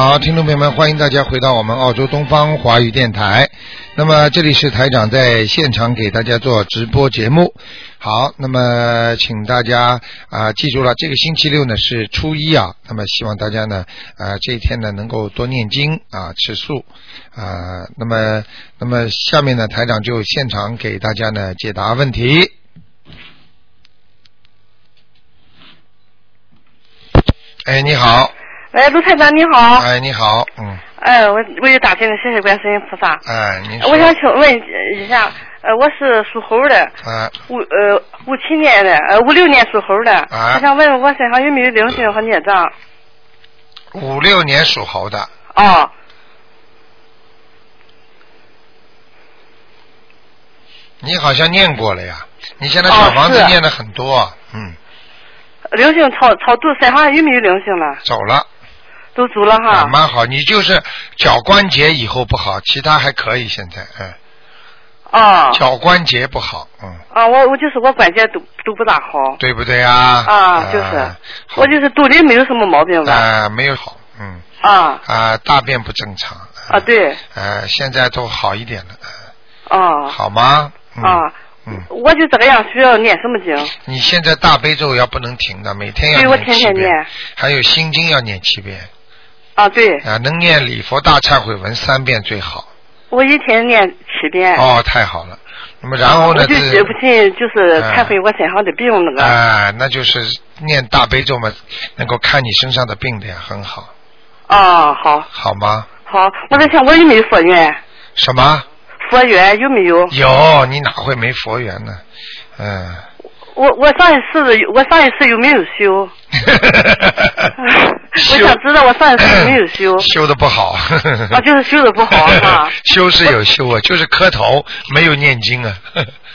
好，听众朋友们，欢迎大家回到我们澳洲东方华语电台。那么这里是台长在现场给大家做直播节目。好，那么请大家啊、记住了，这个星期六呢是初一啊，那么希望大家呢啊、这一天呢能够多念经啊，吃素啊。那么那么下面呢台长就现场给大家呢解答问题。哎，你好，喂，卢台长你好。哎，你好，嗯，哎，我我又打进来，谢谢观世音菩萨。哎，您，我想请问一下，呃，我是属猴的，啊，五呃五七年的，呃五六年属猴的，啊我想问问我身上有没有灵性和孽障？五六年属猴的，哦，你好像念过了呀？你现在小房子念的很多，嗯，灵性超超度，身上有没有灵性了？走了，都足了啊，哈。蛮好。你就是脚关节以后不好，其他还可以。现在，嗯，啊脚关节不好，嗯，啊，我我就是我关节都都不大好。对不对啊？啊，就是好我就是肚里没有什么毛病吧？啊，没有好，嗯，啊啊，大便不正常，啊，对，呃，现在都好一点了，啊好吗？嗯、啊，嗯，我就这个样，需要念什么经？你现在大悲咒要不能停的，每天要对我念七遍天天念，还有心经要念七遍。啊，对，啊，能念礼佛大忏悔文三遍最好。我一天念七遍。哦，太好了。那么然后呢？我就这记不清，就是忏悔我身上的病那个。哎、那就是念大悲咒嘛，能够看你身上的病的呀，很好，啊，好，好吗？好，我在想我有没有佛缘？什么？佛缘有没有？有，你哪会没佛缘呢？嗯。我我上一次我上一次有没有修？我想知道我上一次有没有修？修的不好。啊，就是修的不好啊。修是有修啊，就是磕头没有念经啊。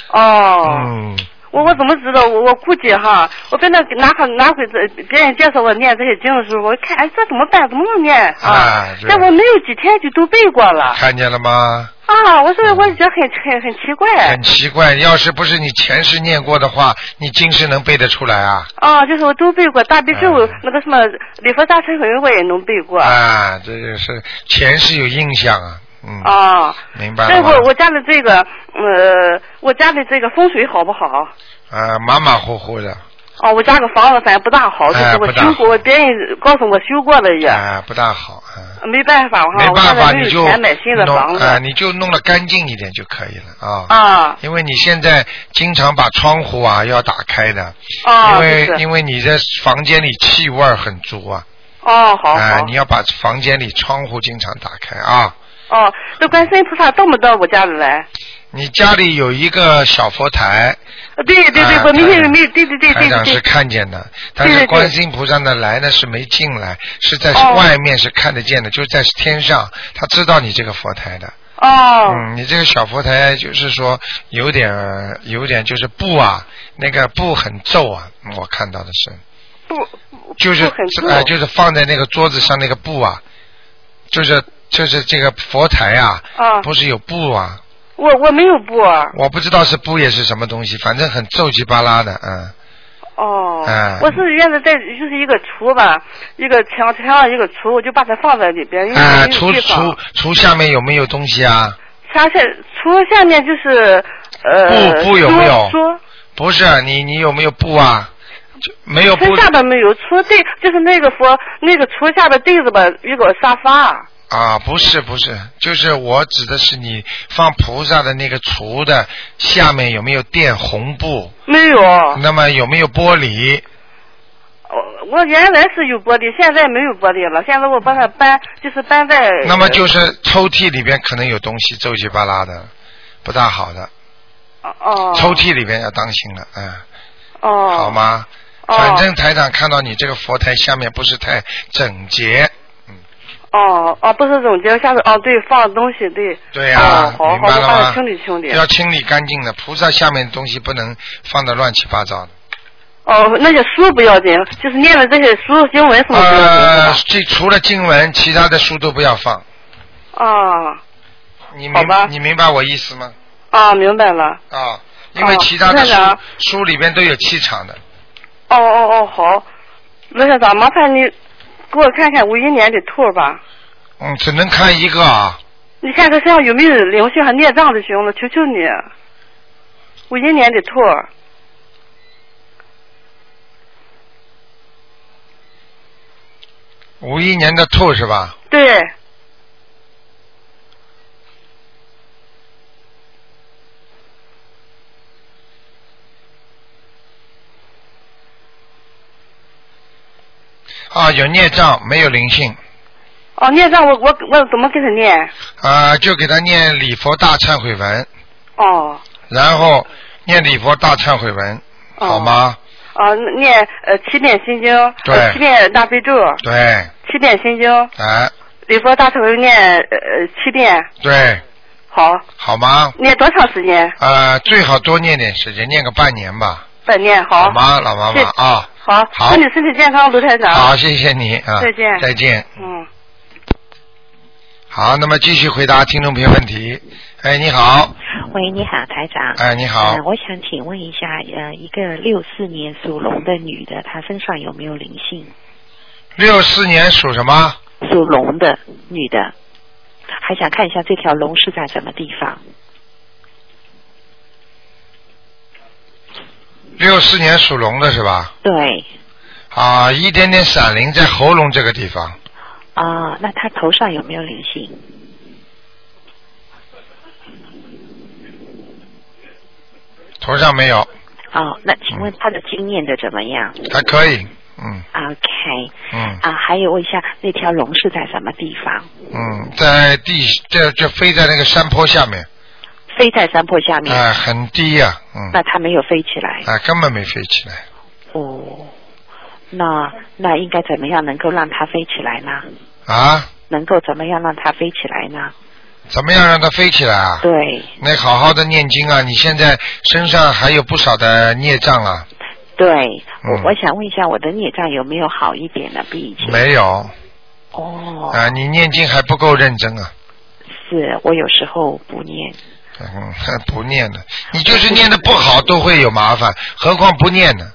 哦。嗯。我我怎么知道？我我估计哈，我在那哪个哪回这别人介绍我念这些经的时候，我看哎这怎么办？怎么能念啊？但我没有几天就都背过了。看见了吗？啊，我说我觉得很很很奇怪。很奇怪，要是不是你前世念过的话，你今世能背得出来啊？啊，就是我都背过，大悲咒、嗯那个什么礼佛大忏悔文我也能背过。啊，这就是前世有印象啊，嗯，啊，明白了吗那我？我家的这个呃，我家的这个风水好不好？啊，马马虎虎的，哦，我家个房子反正不大好，就是我修过，别人告诉我修过了也，啊，不大好，啊，没办法哈，没办法，我现在没有你就钱买新的弄房子。啊，你就弄得干净一点就可以了啊。啊因为你现在经常把窗户啊要打开的，啊，因为因为你在房间里气味很足啊，哦，好啊，好你要把房间里窗户经常打开啊。哦，这观世音菩萨到没到我家里来？你家里有一个小佛台，呃对对对啊，我明台天没对对对对台长是看见的，但是观世音菩萨呢来呢是没进来，是在哦。外面是看得见的，就是在天上，他知道你这个佛台的。哦。嗯，你这个小佛台就是说有点有点就是布啊，那个布很皱啊，嗯我看到的是，布就是呃就是放在那个桌子上那个布啊，就是就是这个佛台啊，啊，不是有布啊，我我没有布啊我不知道是布也是什么东西，反正很皱鸡巴拉的，嗯。哦，嗯我是原来在就是一个橱吧，一个墙墙上一个橱，我就把它放在里边，因为啊，没有橱地方橱。橱下面有没有东西啊？墙下橱下面就是呃布布有没有不是，你你有没有布啊？就没有布橱下边没有，橱对就是那个佛那个橱下边对着吧一个沙发。啊？不是不是，就是我指的是你放菩萨的那个橱的下面有没有垫红布？没有，那么有没有玻璃？我我原来是有玻璃，现在没有玻璃了。现在我把它搬，就是搬在。那么就是抽屉里边可能有东西皱七巴拉的，不大好的。哦。抽屉里边要当心了，嗯，哦。好吗？哦反正台长看到你这个佛台下面不是太整洁，哦哦，不是总结，下次哦对，放东西对。对呀、哦，好好，明白了吗我把它？清理清理。要清理干净的，菩萨下面的东西不能放的乱七八糟的。哦，那些书不要紧，就是念的这些书经文什么不要紧呃，是这除了经文，其他的书都不要放。吧？啊你明你明白我意思吗？啊，明白了。啊，因为哦其他的书、书里边都有气场的。哦哦哦，好，那校长，麻烦你给我看看五一年的兔吧。嗯，只能看一个啊。你看他身上有没有灵性和孽障就行了，求求你。五一年的兔。五一年的兔是吧？对。啊，有孽障，没有灵性。哦，孽障，我我我怎么给他念？啊，就给他念礼佛大忏悔文。哦。然后念礼佛大忏悔文，好吗？哦，念呃七遍心经，对，七遍大悲咒，对，七遍心经，哎，礼佛大忏悔念呃七遍，对，好，好吗？念多长时间？呃，最好多念点时间，念个半年吧。半年，好。好吗，老妈妈啊？好，好，祝你身体健康，卢台长。好，谢谢你啊。再见。再见。嗯。好，那么继续回答听众朋友问题。哎，你好。喂，你好，台长。哎，你好。我想请问一下，呃，一个六四年属龙的女的，她身上有没有灵性？六四年属什么？属龙的女的，还想看一下这条龙是在什么地方。六四年属龙的是吧？对。啊，一点点闪灵在喉咙这个地方。啊，那他头上有没有灵性？头上没有。哦，那请问他的经验的怎么样？还可以，嗯。OK。嗯。啊，还有问一下，那条龙是在什么地方？嗯，在地，这这飞在那个山坡下面。飞在山坡下面。啊，很低呀，嗯。那它没有飞起来。啊，根本没飞起来。哦，那那应该怎么样能够让它飞起来呢？啊？能够怎么样让它飞起来呢？怎么样让它飞起来啊？对。那好好的念经啊！你现在身上还有不少的孽障啊。对，我我想问一下，我的孽障有没有好一点呢？比以前。没有。哦。啊，你念经还不够认真啊。是我有时候不念。嗯，不念的，你就是念的不好都会有麻烦，何况不念呢？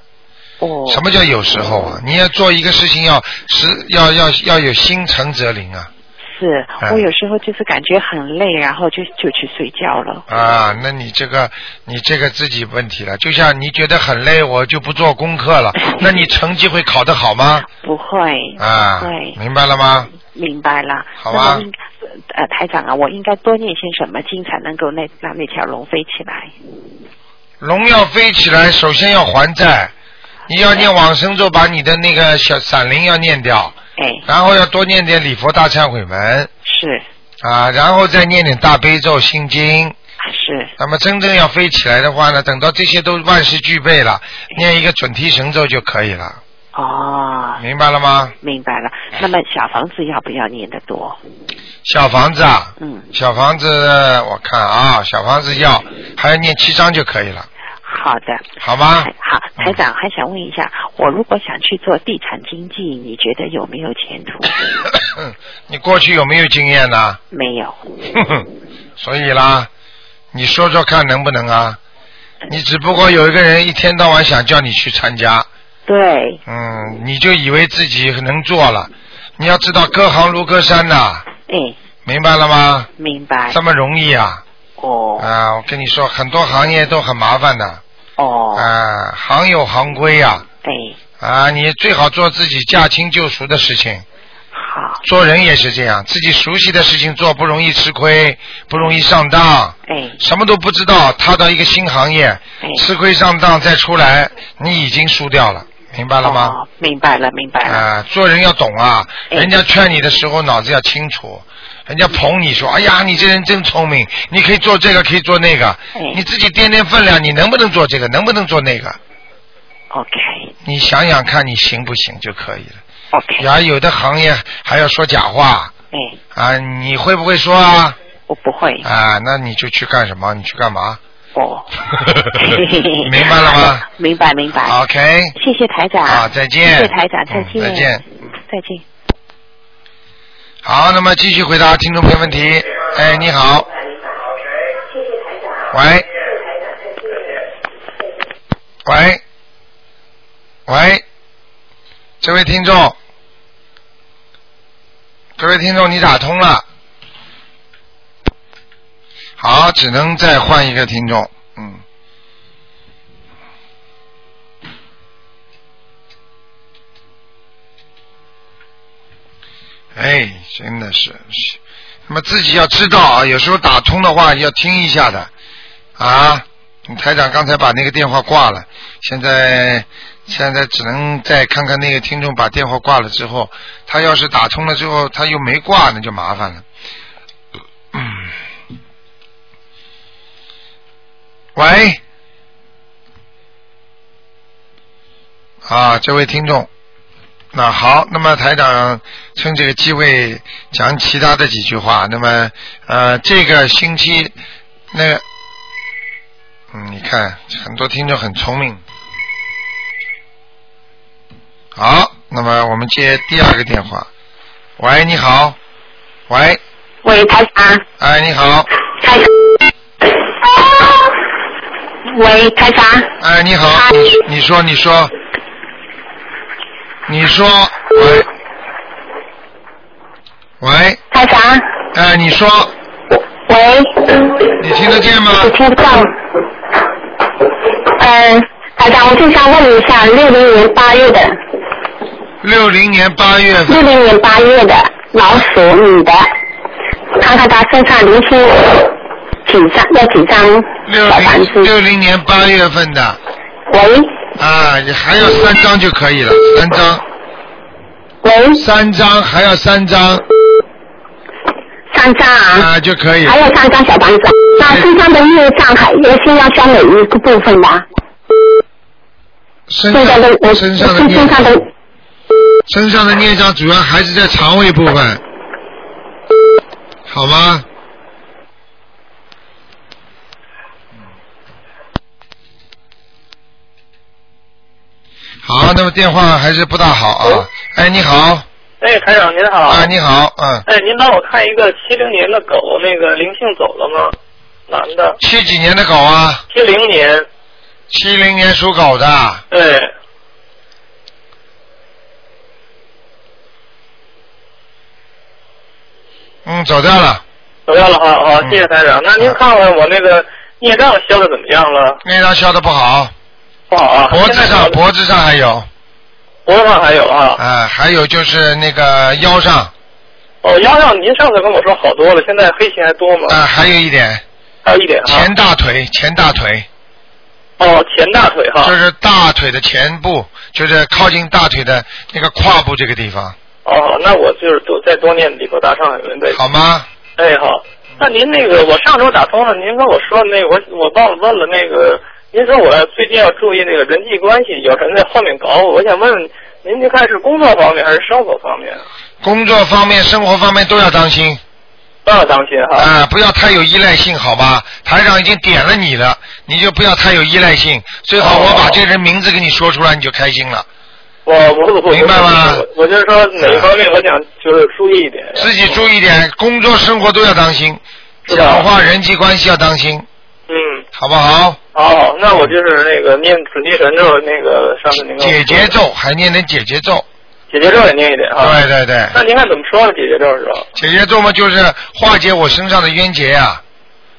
哦。什么叫有时候啊？你要做一个事情，要是要要要有心诚则灵啊。是我有时候就是感觉很累，然后就就去睡觉了。啊，那你这个你这个自己问题了。就像你觉得很累，我就不做功课了，那你成绩会考得好吗？不会。啊。对。明白了吗？明白了。好吧。呃，台长啊，我应该多念些什么经才能够那让那条龙飞起来？龙要飞起来，首先要还债。你要念往生咒，把你的那个小闪灵要念掉。哎。然后要多念点礼佛大忏悔文。是。啊，然后再念点大悲咒心经。是。那么真正要飞起来的话呢，等到这些都万事俱备了，念一个准提神咒就可以了。哦。明白了吗？明白了。那么小房子要不要念得多？小房子啊。嗯。小房子，我看啊，小房子要还要念七章就可以了。好的，好吗？好，台长还想问一下，我如果想去做地产经济，你觉得有没有前途？你过去有没有经验呢？没有。所以啦，你说说看能不能啊？你只不过有一个人一天到晚想叫你去参加。对。嗯，你就以为自己能做了，你要知道隔行如隔山呐。哎。明白了吗？明白。这么容易啊？哦。啊，我跟你说，很多行业都很麻烦的。哦。啊，行有行规呀。对。啊，你最好做自己驾轻就熟的事情。好。做人也是这样，自己熟悉的事情做，不容易吃亏，不容易上当。哎。什么都不知道，踏到一个新行业，吃亏上当再出来，你已经输掉了，明白了吗？哦，明白了，明白了。啊，做人要懂啊，人家劝你的时候脑子要清楚。人家捧你说，哎呀，你这人真聪明，你可以做这个，可以做那个。你自己掂掂分量，你能不能做这个，能不能做那个？OK。你想想看，你行不行就可以了。OK。呀，有的行业还要说假话。哎。啊，你会不会说啊？我不会。啊，那你就去干什么？你去干嘛？哦。明白了吗？明白明白。OK。谢谢台长。啊，再见。谢谢台长，再见。再见。再见。好，那么继续回答听众朋友问题。哎，你好。喂。喂。喂。这位听众。这位听众你打通了，好，只能再换一个听众，嗯。哎，真的是，那么自己要知道啊，有时候打通的话要听一下的啊。台长刚才把那个电话挂了，现在现在只能再看看那个听众把电话挂了之后，他要是打通了之后他又没挂，那就麻烦了。嗯，喂，啊，这位听众。那好，那么台长趁这个机会讲其他的几句话。那么呃，这个星期那个，嗯，你看很多听众很聪明。好，那么我们接第二个电话。喂，你好。喂。喂，台长。哎，你好。台。喂，台长。哎，你好。你你说，你说。你说，喂，喂，台长，哎，你说，喂，你听得见吗？我听不到。嗯，台长，我就想问一下，六零年八月的。六零年八月。六零年八月的老鼠女的，看看她身上零星几张，要几张六零？六零年八月份的。喂。啊，你还要三张就可以了，三张。喂。三张还要三张。三张啊。啊，就可以。还有三张小房子，那身上的孽障还也是要消哪一个部分的？身上的身上的。身上的孽障主要还是在肠胃部分，好吗？好，那么电话还是不大好啊。哎，你好。哎，台长您好。啊，你好，嗯。哎，您帮我看一个七零年的狗，那个灵性走了吗？男的。七几年的狗啊？七零年。七零年属狗的。对。嗯，走掉了。走掉了，好好，谢谢台长。那您看看我那个孽障消的怎么样了？孽障消的不好。不好啊！脖子上，脖子上还有。脖子上还有啊。啊，还有就是那个腰上。哦，腰上您上次跟我说好多了，现在黑线还多吗？啊，还有一点。还有一点。前大腿，前大腿。哦，前大腿哈。就是大腿的前部，就是靠近大腿的那个胯部这个地方。哦，那我就是多再多念几个大上海文呗。好吗？哎，好。那您那个，我上周打通了，您跟我说那个，我我忘了问了那个。您说我最近要注意那个人际关系，有人在后面搞我，我想问问您，您看是工作方面还是生活方面？工作方面、生活方面都要当心，都要当心哈。啊，不要太有依赖性，好吧？台长已经点了你了，你就不要太有依赖性。最好我把这人名字给你说出来，你就开心了。我我我明白吗？我就是说哪一方面，我想就是注意一点。自己注意一点，工作生活都要当心，讲话人际关系要当心。嗯，好不好？好，那我就是那个念准提神咒，那个上次那个解结咒，还念点解结咒。解结咒也念一点啊。对对对。那您看怎么说呢？解结咒是吧？解结咒嘛，就是化解我身上的冤结呀，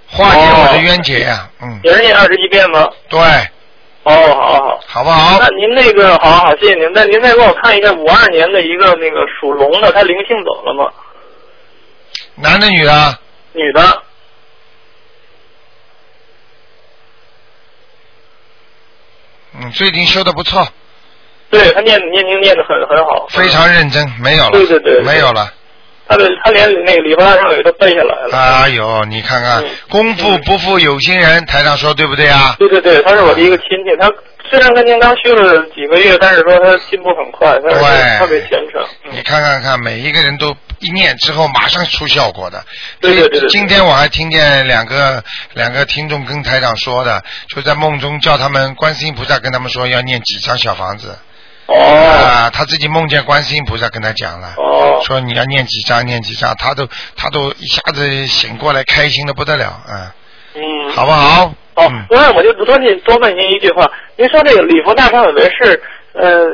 化解我的冤结呀，嗯。也是念二十一遍吗？对。哦，好好。好不好？那您那个，好好，谢谢您。那您再给我看一下五二年的一个那个属龙的，他灵性走了吗？男的，女的？女的。嗯，最近修的不错。对他念念经念的很很好。非常认真，没有了。对对对。没有了。他的他连那个礼佛大忏悔都背下来了。哎呦，你看看，功夫不负有心人，台上说对不对啊？对对对，他是我的一个亲戚，他虽然跟您刚修了几个月，但是说他进步很快，他是特别虔诚。你看看看，每一个人都一念之后马上出效果的。对对对。今天我还听见两个两个听众跟台长说的，就在梦中叫他们观世音菩萨跟他们说要念几张小房子。哦。啊，他自己梦见观世音菩萨跟他讲了。哦。说你要念几张，念几张，他都他都一下子醒过来，开心的不得了啊。嗯。好不好？好，那我就多您多问您一句话，您说这个礼佛大忏悔文是呃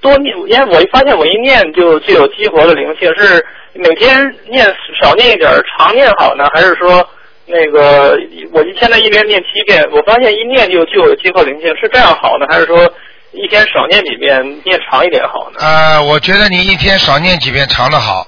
多念，因为我一发现我一念就就有激活的灵性，是每天念少念一点儿，常念好呢，还是说那个我现在一边念七遍，我发现一念就就有激活灵性，是这样好呢，还是说一天少念几遍，念长一点好呢？呃，我觉得你一天少念几遍长的好。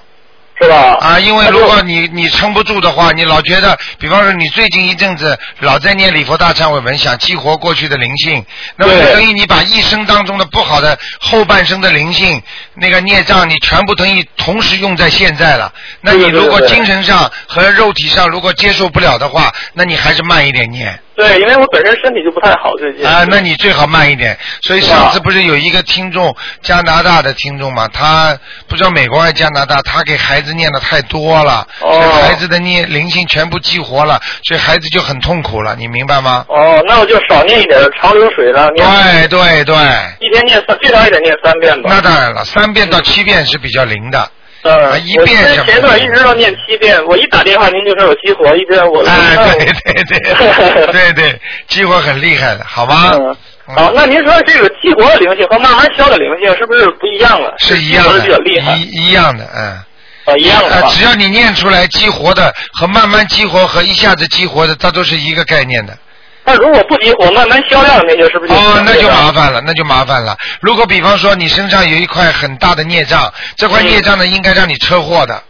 是吧？啊，因为如果你你撑不住的话，你老觉得，比方说你最近一阵子老在念礼佛大忏悔文，想激活过去的灵性，那么对等于你把一生当中的不好的后半生的灵性那个孽障，你全部等于同时用在现在了。那你如果精神上和肉体上如果接受不了的话，那你还是慢一点念。对，因为我本身身体就不太好，最近啊，那你最好慢一点。所以上次不是有一个听众，加拿大的听众嘛，他不知道美国还是加拿大，他给孩子念的太多了，哦所以孩子的念灵性全部激活了，所以孩子就很痛苦了，你明白吗？哦，那我就少念一点长流水了，念对对对，一天念三，最少也得念三遍吧。那当然了，三遍到七遍是比较灵的。嗯，一遍我什么前段一直要念七遍，我一打电话您就说有激活，一直我哎，对对对对 对，激活很厉害的，好吗？嗯，好，那您说这个激活的灵性和慢慢消的灵性是不是不一样了？是一样的比较厉害，一一样的，嗯。啊，一样的呃？，只要你念出来激活的和慢慢激活和一下子激活的，它都是一个概念的。那如果不激活，慢慢消掉那就是不是就哦，那就麻烦。了，那就麻烦了。如果比方说你身上有一块很大的孽障，这块孽障呢应该让你车祸的，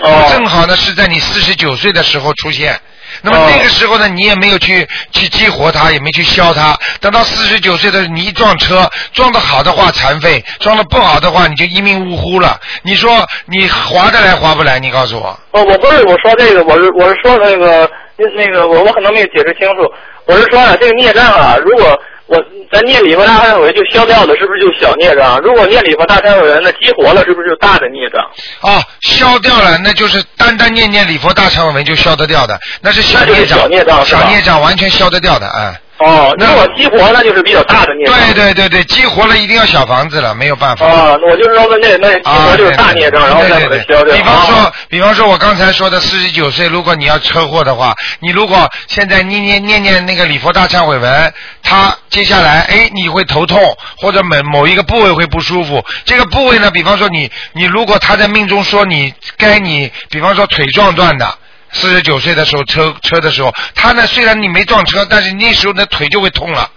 哦，正好呢是在你四十九岁的时候出现。那么哦那个时候呢，你也没有去去激活它，也没去消它。等到四十九岁的时候你一撞车，撞得好的话残废，撞得不好的话你就一命呜呼了。你说你划得来划不来？你告诉我。哦，我不是我说这个，我是我是说那个那那个我我可能没有解释清楚。我是说啊，这个孽障啊，如果我咱念礼佛大忏悔文就消掉了，是不是就小孽障？如果念礼佛大忏悔文那激活了，是不是就大的孽障？啊，消掉了，那就是单单念念礼佛大忏悔文就消得掉的，那是小孽障，小孽障小孽障完全消得掉的，哎。哦，那我激活那就是比较大的孽障。对对对对，激活了一定要小房子了，没有办法。啊，那我就是说那那激啊，活就是大孽障，然后再把它消掉。对比方说啊，比方说我刚才说的四十九岁，如果你要车祸的话，你如果现在念念念念那个礼佛大忏悔文，他接下来哎你会头痛或者某某一个部位会不舒服，这个部位呢，比方说你你如果他在命中说你该你，比方说腿撞断的。四十九岁的时候车车的时候，他呢虽然你没撞车，但是那时候的腿就会痛了，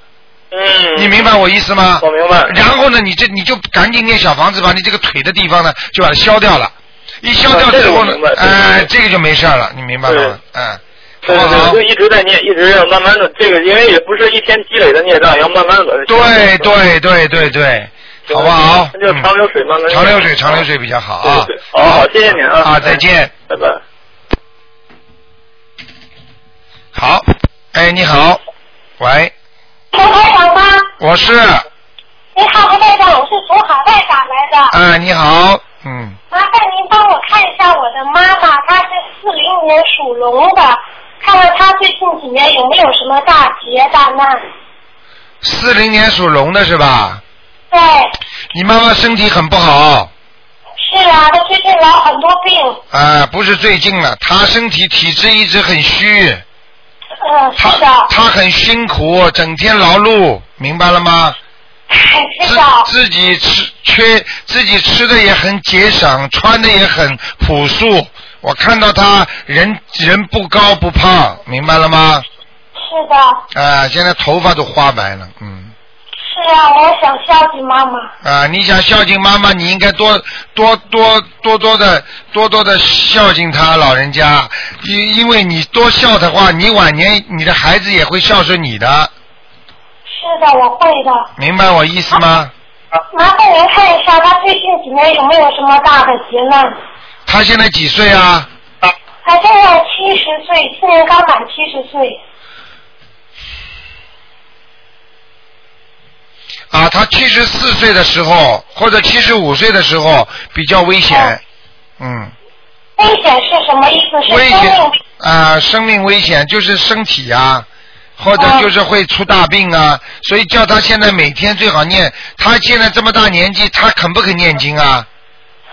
嗯，你明白我意思吗？我明白。然后呢，你这你就赶紧念小房子，把你这个腿的地方呢就把它消掉了。一消掉之后呢哎、这个就没事了，你明白了吗？嗯，对就？一直在念，一直要慢慢的，这个因为也不是一天积累的孽障，要慢慢的。对对对对对，好不好？那就长流水慢慢嗯长流水，长流水比较好啊。好好谢谢您啊啊，再见。拜拜。好，哎，你好，喂，卢台长吗？我是，你好，卢台长，我是从海外打来的。啊，你好，嗯，麻烦您帮我看一下我的妈妈，她是四零年属龙的，看看她最近几年有没有什么大劫大难。四零年属龙的是吧？对，你妈妈身体很不好。是啊，她最近老很多病。啊，不是最近了，她身体体质一直很虚，嗯，她是的，她很辛苦，整天劳碌，明白了吗？自己吃缺，自己吃的也很节省，穿的也很朴素。我看到他人人不高不胖，明白了吗？是的，啊，现在头发都花白了，嗯。是啊，我想孝敬妈妈。啊，你想孝敬妈妈，你应该多多多多多的多多的孝敬她老人家，因因为你多孝的话，你晚年你的孩子也会孝顺你的，是的，我会的。明白我意思吗？麻烦您看一下，他最近几年有没有什么大的劫难？他现在几岁啊？他现在七十岁，今年刚满七十岁。啊，他七十四岁的时候或者七十五岁的时候比较危险，嗯，危险是什么意思？是危险啊，生命危险就是身体啊、或者哦就是会出大病啊，所以叫他现在每天最好念。他现在这么大年纪，他肯不肯念经啊？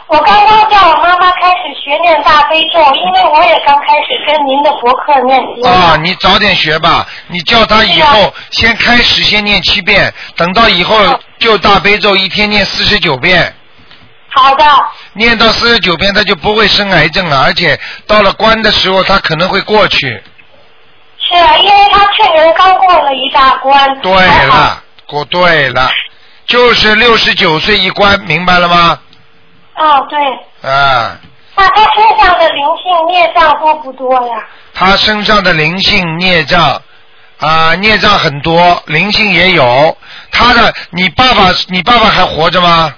我刚刚叫我妈妈开始学念大悲咒，因为我也刚开始跟您的博客念经。啊，你早点学吧。你叫她以后先开始先念七遍，等到以后就大悲咒一天念四十九遍。好的，念到四十九遍，他就不会生癌症了，而且到了关的时候，他可能会过去。是啊，因为他去年刚过了一大关。对了，过对了，就是六十九岁一关，明白了吗？哦，对。啊，那他身上的灵性孽障多不多呀？他身上的灵性孽障啊，孽障很多，灵性也有。他的，你爸爸，你爸爸还活着吗？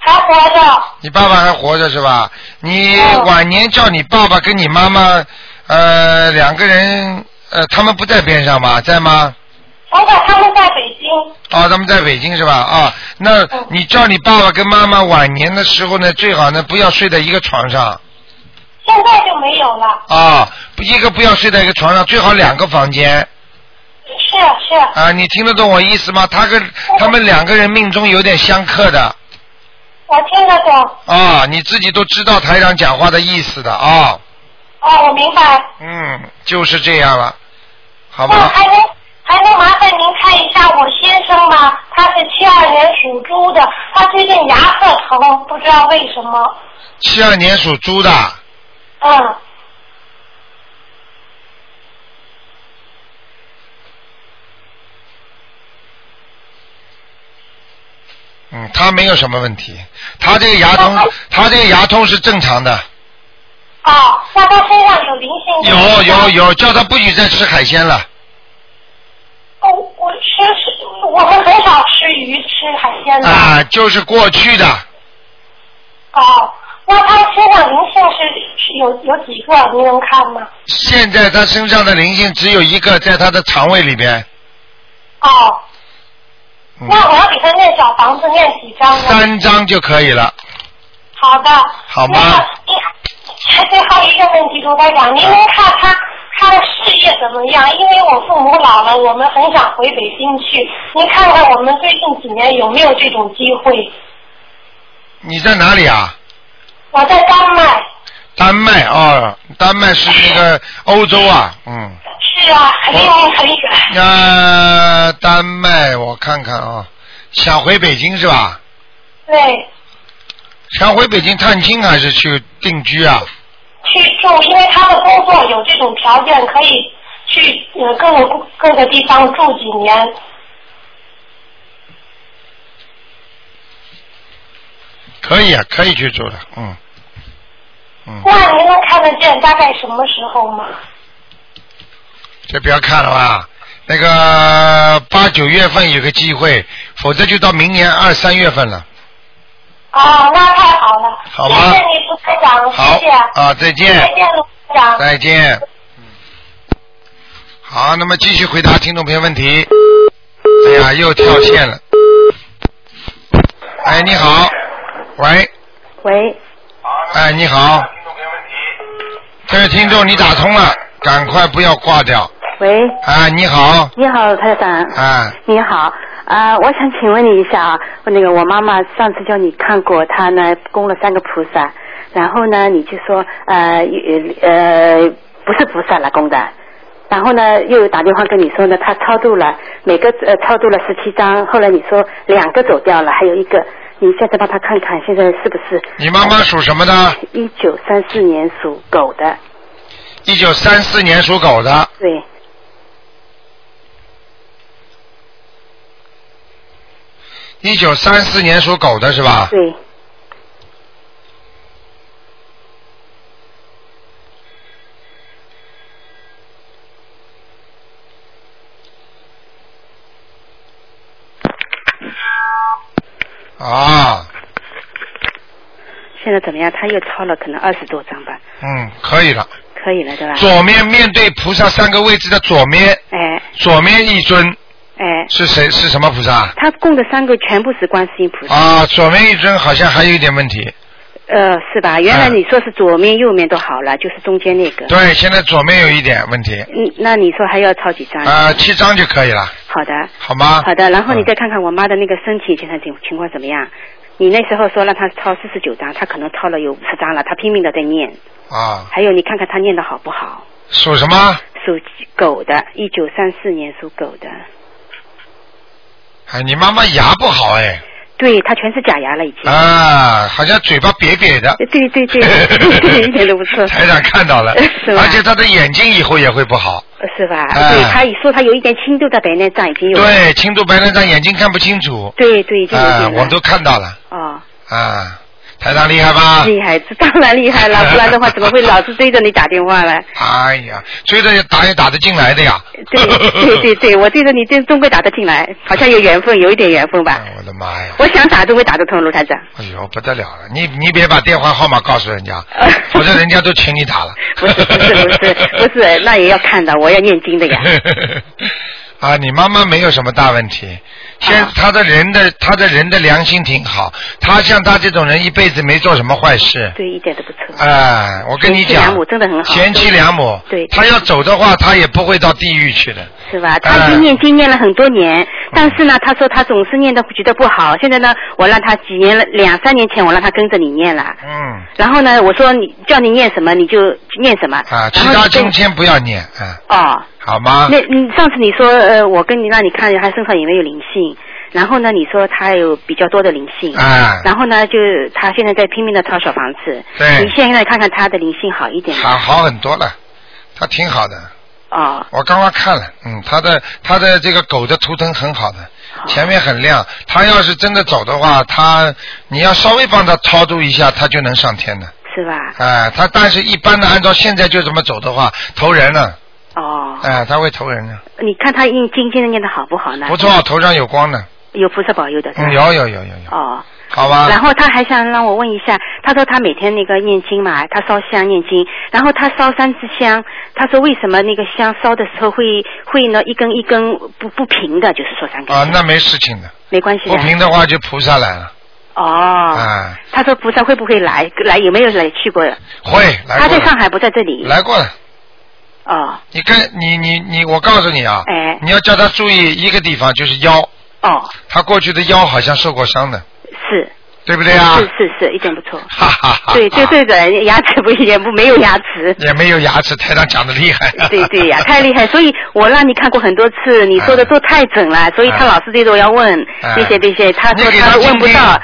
还活着。你爸爸还活着是吧？你哦晚年叫你爸爸跟你妈妈，呃，两个人，呃，他们不在边上吧？在吗？现在他们在北京。啊，他们在北京是吧？啊，那嗯你叫你爸爸跟妈妈晚年的时候呢，最好呢不要睡在一个床上现在就没有了。啊，不一个不要睡在一个床上，最好两个房间是是。啊。你听得懂我意思吗？他跟他们两个人命中有点相克的我听得懂。啊，你自己都知道台长讲话的意思的啊。哦，我明白。嗯，就是这样了，好那吧？还能还能麻烦您看一下我先生吗？他是七二年属猪的，他最近牙特疼，不知道为什么。七二年属猪的，嗯，嗯，他没有什么问题，他这个牙痛，他这个牙痛是正常的。哦，那他身上有灵性吗有有。有，叫他不许再吃海鲜了。哦，我吃是，我们很少吃鱼、吃海鲜的。啊，就是过去的，哦，那他身上灵性是是有有几个？您能看吗？现在他身上的灵性只有一个，在他的肠胃里边。哦，嗯，那我要给他念小房子念几张呢？三张就可以了。好的。好吗最后一个问题，卢台长，您能看他他的事业怎么样？因为我父母老了，我们很想回北京去。您看看我们最近几年有没有这种机会？你在哪里啊？我在丹麦。丹麦哦，丹麦是那个欧洲啊，嗯。是啊，很离您很远。那丹麦我看看啊，想回北京是吧？对，想回北京探亲还是去定居啊？去住，因为他的工作有这种条件，可以去呃各个各个地方住几年。可以啊，可以去住的，嗯，嗯，那您能看得见大概什么时候吗？这不要看了吧。那个八九月份有个机会，否则就到明年二三月份了。哦，那太好了。好吗谢谢你，副台长，好谢谢。啊，再见。再见，卢台长。再见。嗯好，那么继续回答听众朋友问题。哎呀，又跳线了。哎，你好，喂，喂，哎，你好，这位听众你打通了，赶快不要挂掉。喂，哎，你好，你好，台长。哎，你好，啊、我想请问你一下啊，那个我妈妈上次叫你看过，她呢供了三个菩萨，然后呢你就说呃呃不是菩萨了供的，然后呢又有打电话跟你说呢，她超度了每个呃超度了十七张，后来你说两个走掉了，还有一个，你现在帮她看看现在是不是？你妈妈属什么的？一九三四年属狗的，一九三四年属狗的，对，一九三四年属狗的是吧？对，啊，现在怎么样？他又抄了可能二十多张吧，嗯，可以了。可以了对吧？左面面对菩萨三个位置的左面，哎左面一尊哎，是谁？是什么菩萨？他供的三个全部是观世音菩萨。啊，左面一尊好像还有一点问题。呃，是吧？原来嗯你说是左面、右面都好了，就是中间那个。对，现在左面有一点问题，嗯，那你说还要抄几张？啊，七张就可以了，好的，好吗？好的。然后你嗯再看看我妈的那个身体现在情情况怎么样？你那时候说让她抄四十九张，她可能抄了有五十张了，她拼命的在念。啊，还有你看看她念的好不好？属什么？属狗的，一九三四年属狗的。哎，你妈妈牙不好哎，对她全是假牙了已经。啊，好像嘴巴瘪瘪的。对对对，对一点都不错。台长看到了，是吧而且她的眼睛以后也会不好。是吧？哎对她一说她有一点轻度的白内障已经有。对，轻度白内障，眼睛看不清楚。对对，就有啊，点了。我都看到了哦，啊，台长厉害吧？厉害，这当然厉害了，不然的话怎么会老是追着你打电话呢？哎呀，追着打也打得进来的呀。对对对对，我追着你这终归打得进来，好像有缘分，有一点缘分吧。我的妈呀！我想打都会打得通，卢台长。哎呦，不得了了！你你别把电话号码告诉人家，否则人家都请你打了。不是不是不是不是，那也要看的，我要念经的呀。啊，你妈妈没有什么大问题，现啊她的人的他的人的良心挺好，他像他这种人一辈子没做什么坏事。对，一点都不错。哎，我跟你讲贤妻良母，真的很好。贤妻良母，对，他要走的话，他也不会到地狱去的。是吧？他已经念经念了很多年，但是呢，他说他总是念的觉得不好。现在呢，我让他几年了，两三年前我让他跟着你念了。嗯。然后呢，我说你叫你念什么你就念什么。啊，其他经先不要念，啊，哦。好吗？那你上次你说呃，我跟你让你看他身上有没有灵性，然后呢，你说他有比较多的灵性。哎然后呢，就他现在在拼命的掏小房子。对你现在看看他的灵性好一点吗？好好很多了，他挺好的。哦。我刚刚看了，嗯，他的他的这个狗的图腾很好的，前面很亮。他要是真的走的话，他你要稍微帮他超度一下，他就能上天的。是吧？哎，他但是一般的按照现在就这么走的话，投人了。哦。哎，他会投人的，你看他念经现在念的好不好呢？不错，头上有光的。有菩萨保佑的。嗯，有有有有有。哦。好吧。然后他还想让我问一下，他说他每天那个念经嘛，他烧香念经，然后他烧三支香，他说为什么那个香烧的时候会会呢一根一根不不平的，就是说三根啊，那没事情的。没关系的。不平的话就菩萨来了。哦。哎，他说菩萨会不会来？来有没有来去过？会来过。他在上海不在这里。来过了。哦。你跟你你你，我告诉你啊，哎你要叫他注意一个地方，就是腰。哦。他过去的腰好像受过伤的，是。对不对啊？是是是，一点不错。哈哈哈。对对对的，牙齿不也，不没有牙齿。也没有牙齿，台长讲的厉害。对对呀，太厉害！所以我让你看过很多次，你说的都太准了，所以他老是对着我要问哎这些这些，他说他问不到，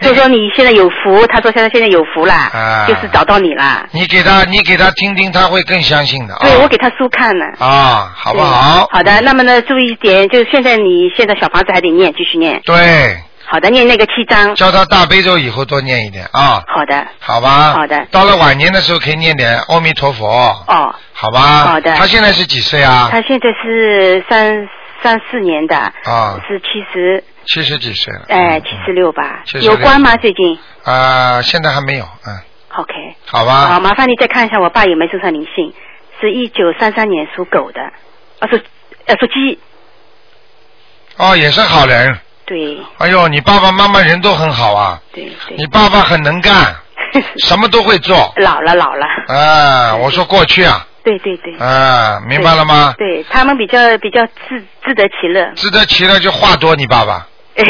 就说你现在有福，他说现在现在有福啦，啊就是找到你啦。你给他，你给他听听，他会更相信的啊。对，我给他书看了。啊，好不好？好的，那么呢，注意一点，就是现在你现在小房子还得念，继续念。对，好的，念那个七章。教他大悲咒以后多念一点啊。好的。好吧。好的到了晚年的时候可以念点阿弥陀佛。哦。好吧。好的他现在是几岁啊？他现在是三三四年的，啊，是七十，七十几岁了。哎，七十六吧，76有关吗？最近啊，现在还没有，嗯，？OK。好吧。好，麻烦你再看一下我爸有没有身上灵性，是一九三三年属狗的，啊属呃属鸡，哦，也是好人。对哎呦，你爸爸妈妈人都很好啊。对对。你爸爸很能干，什么都会做。老了老了，啊，我说过去啊，对对对。啊，明白了吗？对他们比较比较自自得其乐，自得其乐就话多，你爸爸 哎，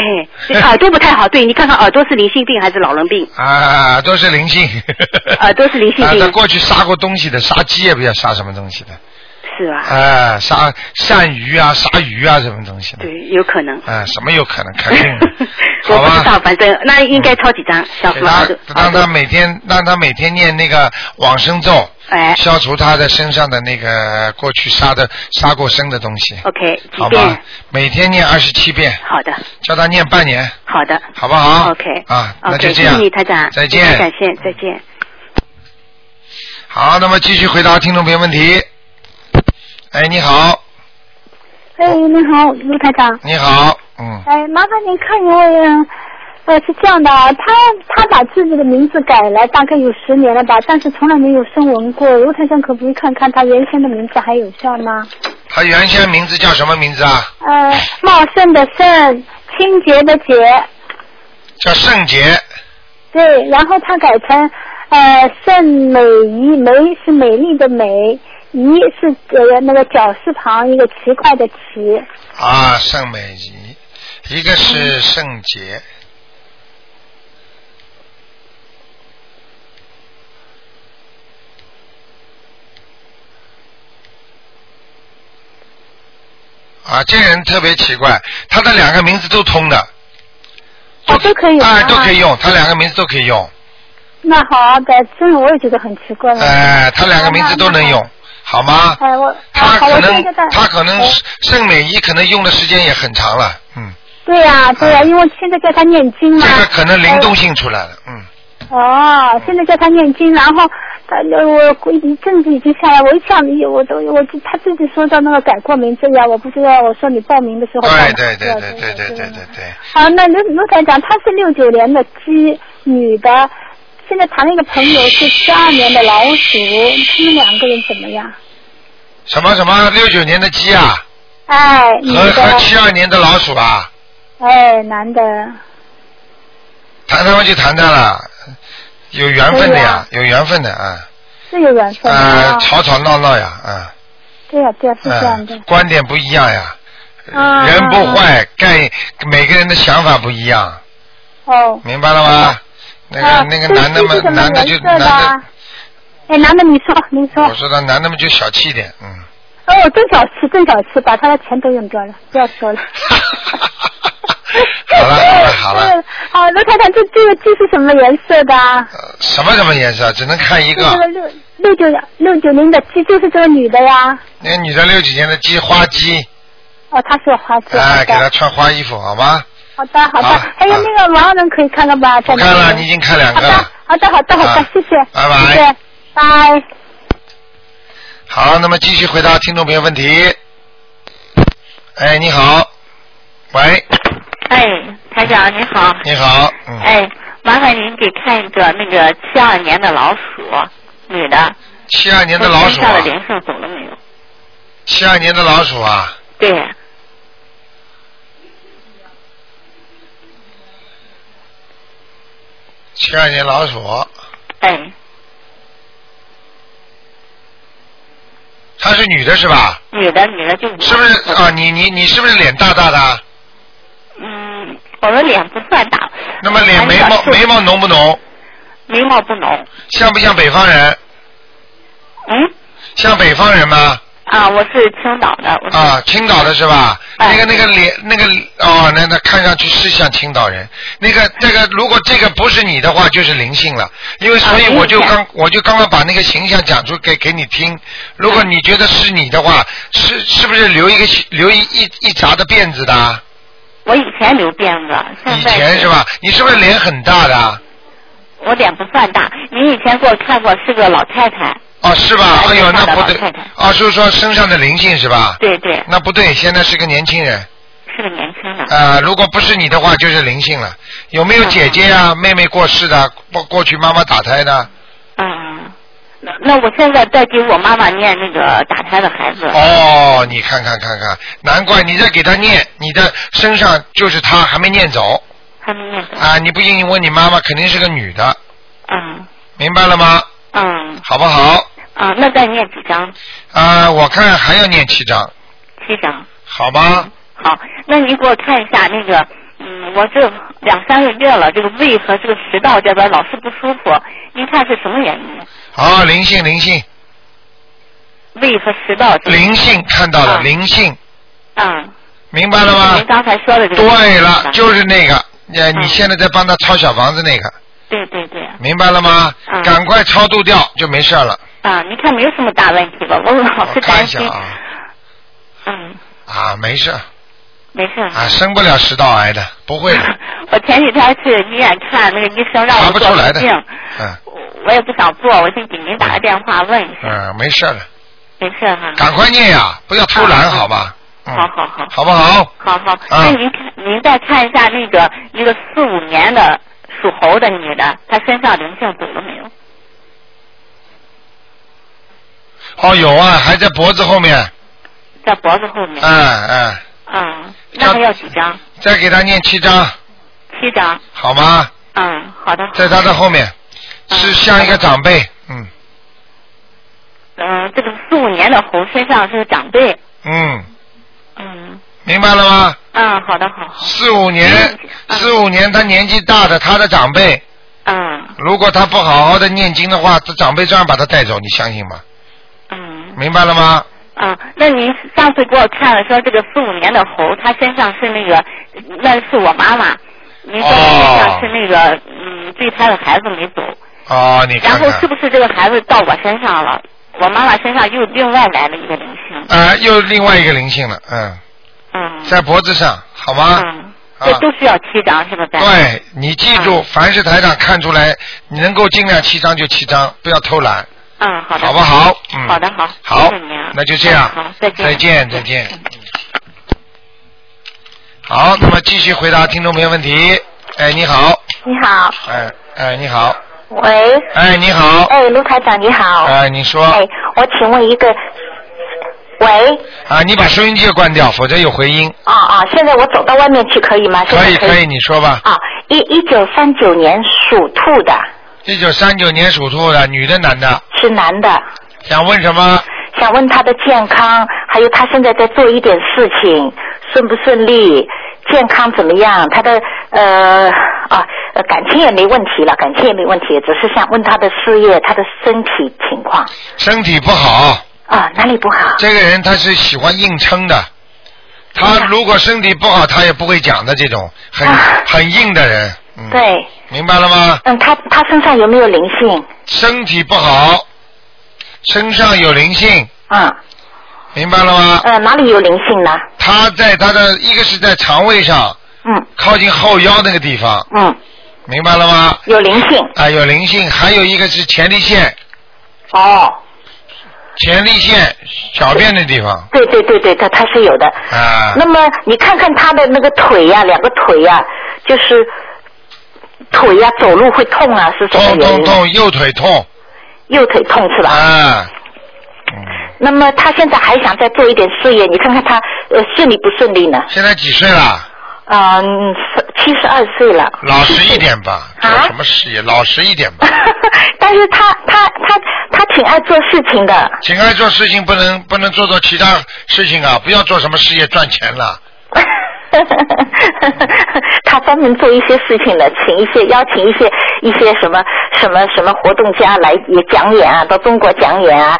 耳朵不太好，对你看看耳朵是灵性病还是老人病？啊，都是灵性。耳朵是灵性啊，病他过去杀过东西的，杀鸡也不知道杀什么东西的，是吧？啊，杀鳝鱼啊，杀鱼啊，什么东西的，对，有可能。啊，什么有可能，肯定，我？不知道，反正那应该抄几张小给他房子。让他每天让他每天念那个往生咒，哎消除他的身上的那个过去杀的杀过生的东西。OK，几好吧？，每天念二十七遍，好的，叫他念半年，好的。好不好 OK。啊，那就这样。谢谢你台长，再见再见。好，那么继续回答听众朋友问题。哎，你好，哎，你好，卢台长。你好，嗯，哎，麻烦您看一位，呃，是这样的，他他把自己的名字改了，大概有十年了吧，但是从来没有声纹过。卢台长可不可以看看他原先的名字还有效吗？他原先名字叫什么名字啊？呃，茂盛的盛，清洁的洁，叫圣洁，对，然后他改成呃盛美仪，美是美丽的美，仪是呃那个绞丝旁一个奇怪的奇。啊，圣美仪，一个是圣洁。啊，这人特别奇怪，他的两个名字都通的，哦都可以用啊，啊都可以用，他两个名字都可以用，那好的，真的我也觉得很奇怪了。哎，他两个名字都能用，好吗？哎，我他好，可能他可能哎圣美仪可能用的时间也很长了，嗯，对呀、对呀、因为现在叫他念经嘛。这个可能灵动性出来了，嗯，哦，现在叫他念经，然后他呃我一阵子已经下来，我一想你我都我他自己说到那个改过名字呀，我不知道，我说你报名的时候。对对对对对对对对对，好，那卢卢台长，他是六九年的鸡，女的，现在谈了一个朋友是七二年的老鼠，他们两个人怎么样？什么什么？六九年的鸡啊，哎，女和和的，七二年的老鼠啊，哎，男的，谈他们就谈谈了，有缘分的呀有缘分的啊，是有缘分的啊，啊。吵吵闹闹呀，啊，对呀、对呀、是这样的。嗯，。观点不一样呀，啊人不坏，概每个人的想法不一样，哦。明白了吗？那啊个那个男的嘛男的就男啊的，哎，男的你说，你说。我说的男的嘛就小气一点，嗯。哦，真小气，真小气，把他的钱都用掉了，不要说了。好了好了好了，嗯。好，罗太太，这这个鸡是什么颜色的啊？什么什么颜色？只能看一个。这个六六九六九零的鸡，就是这个女的呀。那个女的六几年的鸡花鸡，哦，她是花鸡。哎，给她穿花衣服好吗？好的，好的好。还有那个盲人可以看看吧？在不看了，你已经看两个了。，好的，好的，好的啊，谢谢。拜拜谢谢，拜。好，那么继续回答听众朋友问题。哎，你好，喂，哎，台长你好。你好，嗯，哎，麻烦您给看一个那个七二年的老鼠，女的。七二年的老鼠啊，身上的灵性走了没有？七二年的老鼠啊，对，七二年老鼠，哎，她是女的是吧？女的，女的就五。是不是啊？你你你是不是脸大大的？嗯，我的脸不算大。那么脸眉毛眉毛浓不浓？眉毛不浓。像不像北方人？嗯。像北方人吗？啊，我是青岛的。我啊，青岛的是吧？哎那个那个脸那个哦，那那看上去是像青岛人。那个那个，如果这个不是你的话，就是灵性了。因为所以啊我就刚我就刚刚把那个形象讲出给给你听。如果你觉得是你的话，是是不是留一个留一一一扎的辫子的啊？我以前留辫子，现以前是吧？你是不是脸很大的啊？我脸不算大，您以前给我看过是个老太太。哦，是吧？哎呦，那不对老太太。哦，就是说身上的灵性是吧？对对，那不对，现在是个年轻人。是个年轻人。啊、如果不是你的话，就是灵性了。有没有姐姐呀、妹妹过世的，过过去妈妈打胎的？嗯，那那我现在在给我妈妈念那个打胎的孩子。哦，你看看看看，难怪你在给他念，你的身上就是他还没念走还没念走。啊！你不信你问你妈妈，肯定是个女的，嗯明白了吗？嗯好不好？啊，那再念几张？啊，我看还要念七张，七张。好吧？好，那您给我看一下那个，嗯，我这两三个月了，这个胃和这个食道这边老是不舒服，您看是什么原因？好，灵性灵性胃和食道。灵性看到了，啊灵性嗯。明白了吗您？刚才说的这个。对了，就是那个，呃，嗯你现在在帮他抄小房子那个，对对对。明白了吗？嗯赶快超度掉就没事了。啊，你看没有什么大问题吧？我老是看担心。一下啊，嗯，啊，没事，没事。啊，生不了食道癌的，不会的，我前几天去医院看那个医生，让我做不出来的胃镜，，嗯我也不想做，我先给您打个电话问一下，嗯，没事的，没事哈。赶快念呀，不要偷懒，好吧？嗯好好好。好不好？好好，啊那您看，您再看一下那个一个四五年的属猴的女的，她身上灵性走了没有？哦，有啊，还在脖子后面，在脖子后面。嗯嗯，嗯，那还要几张？再给她念七张，七张。好吗？嗯，好的。在她的后面，是像一个长辈，嗯嗯，这个四五年的猴身上是长辈。嗯，嗯明白了吗？嗯，好的好好。四五年，四五年他年纪大的他的长辈，嗯如果他不好好的念经的话，这长辈照样把他带走，你相信吗？嗯明白了吗？啊，那您上次给我看了说这个四五年的猴，他身上是那个，那是我妈妈。您说身上是那个嗯对他的孩子没走，哦，你然看然后是不是这个孩子到我身上了？我妈妈身上又另外来了一个灵性。啊，又另外一个灵性了，嗯，嗯。在脖子上，好吗？嗯，这都需要七张是吧？在对你记住，凡是台长看出来，你能够尽量七张就七张，不要偷懒，嗯，好的。好不好？嗯，好的，好。好那就这样嗯好，再见。再见，再见。好，那么继续回答听众朋友问题。哎，你好，你好，哎哎，你好，喂。哎，你好，哎，卢台长你好。哎，你说哎，我请问一个，喂，啊，你把收音机关掉，否则有回音。啊啊，现在我走到外面去可以吗？可可以可以，你说吧。啊，一一九三九年属兔的，一九三九年属兔的，女的男的，是男的，想问什么？想问他的健康，还有他现在在做一点事情，顺不顺利？健康怎么样？他的呃啊呃感情也没问题了，感情也没问题，只是想问他的事业、他的身体情况身体不好。啊，哪里不好？这个人他是喜欢硬撑的，他如果身体不好，他也不会讲的这种很、很硬的人，嗯，对，明白了吗？嗯，他他身上有没有灵性？身体不好，身上有灵性，嗯，明白了吗？呃，哪里有灵性呢？他在他的一个是在肠胃上，嗯，靠近后腰那个地方，嗯，明白了吗？有灵性。啊，有灵性，还有一个是前列腺，哦，前列腺小便的地方，对对对对，他他是有的。啊，那么你看看他的那个腿呀、两个腿呀、就是腿呀、走路会痛啊，是什么痛原因？痛痛，右腿痛，右腿痛是吧？啊，那么他现在还想再做一点事业，你看看他呃顺利不顺利呢？现在几岁了？嗯，七十二岁了。老实一点吧，做啊什么事业？老实一点吧。但是他他他他挺爱做事情的。挺爱做事情不能不能做做其他事情啊！不要做什么事业赚钱了。他专门做一些事情的，请一些邀请一些一些什么什么什么活动家来也讲演啊，到中国讲演啊，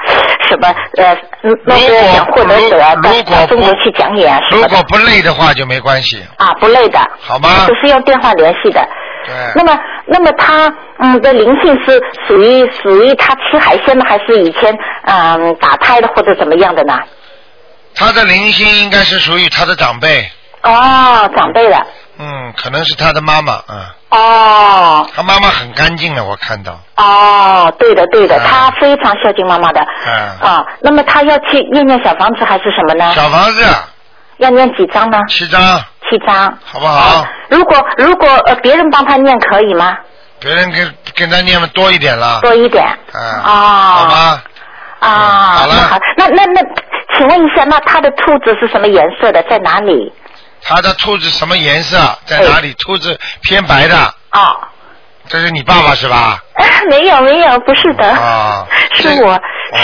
什么呃诺贝尔奖获得者啊，到到中国去讲演啊什么的如果不累的话就没关系，啊，不累的，好吗都？是用电话联系的。对。那么，那么他嗯的灵性是属于属于他吃海鲜的，还是以前嗯打胎的或者怎么样的呢？他的灵性应该是属于他的长辈，哦，长辈的。嗯，可能是他的妈妈，嗯，哦他妈妈很干净的，我看到，哦，对的对的，嗯他非常孝敬妈妈的。嗯，啊，那么他要去念念小房子还是什么呢？小房子要念几张呢？七张，七张。好不好？如果如果呃别人帮他念可以吗？别人跟跟他念的多一点了，多一点。嗯，哦好吗？啊，好了那好，那那那，请问一下，那他的兔子是什么颜色的？在哪里？他的兔子什么颜色？在哪里？兔子偏白的，哦，这是你爸爸是吧？没有没有，不是的，啊，是我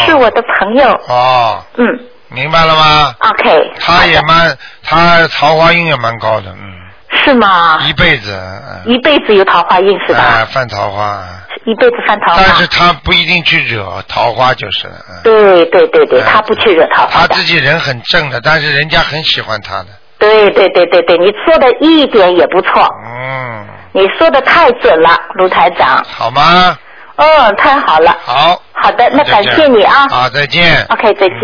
是我的朋友。哦，嗯明白了吗？，OK。他也蛮，他桃花运也蛮高的，嗯，是吗？一辈子，嗯，一辈子有桃花运是吧？啊，犯桃花，一辈子犯桃花。但是他不一定去惹桃花，就是了，嗯，对对对对，哎他不去惹桃花他。自己人很正的，但是人家很喜欢他的，对对对对对，你说的一点也不错，嗯，你说的太准了，卢台长。好吗？嗯，太好了。好。好的，那感谢你啊。好，再见。OK，再见。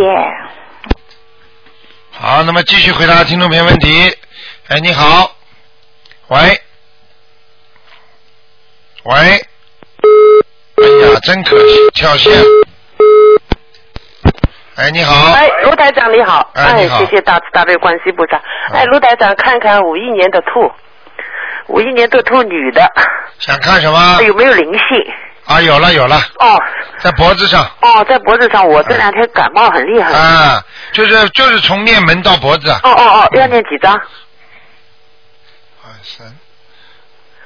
好，那么继续回答听众朋友问题。哎，你好，喂，喂，哎呀，真可惜，跳线。哎，你好，哎，卢台长你好，哎谢谢大慈大悲观世音菩萨。哎，卢台长，看看五一年的兔，五一年的兔女的。想看什么？有没有灵性？啊，有了有了，哦。在脖子上。哦，在脖子上，我这两天感冒很厉害。啊，就是就是从面门到脖子，啊哦哦哦，要念几张？二三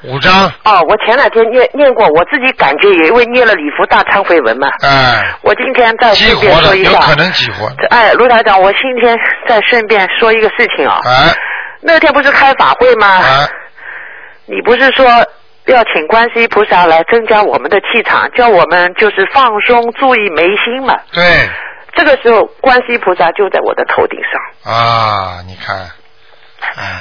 五张，哦，我前两天念念过，我自己感觉也因为念了礼佛大忏悔文嘛。哎，我今天再顺便，说一下。有可能激活。哎，卢台长，我今天再顺便说一个事情啊。哎那天不是开法会吗？哎，你不是说要请观世音菩萨来增加我们的气场，叫我们就是放松，注意眉心嘛？对这个时候，观世音菩萨就在我的头顶上。啊，你看，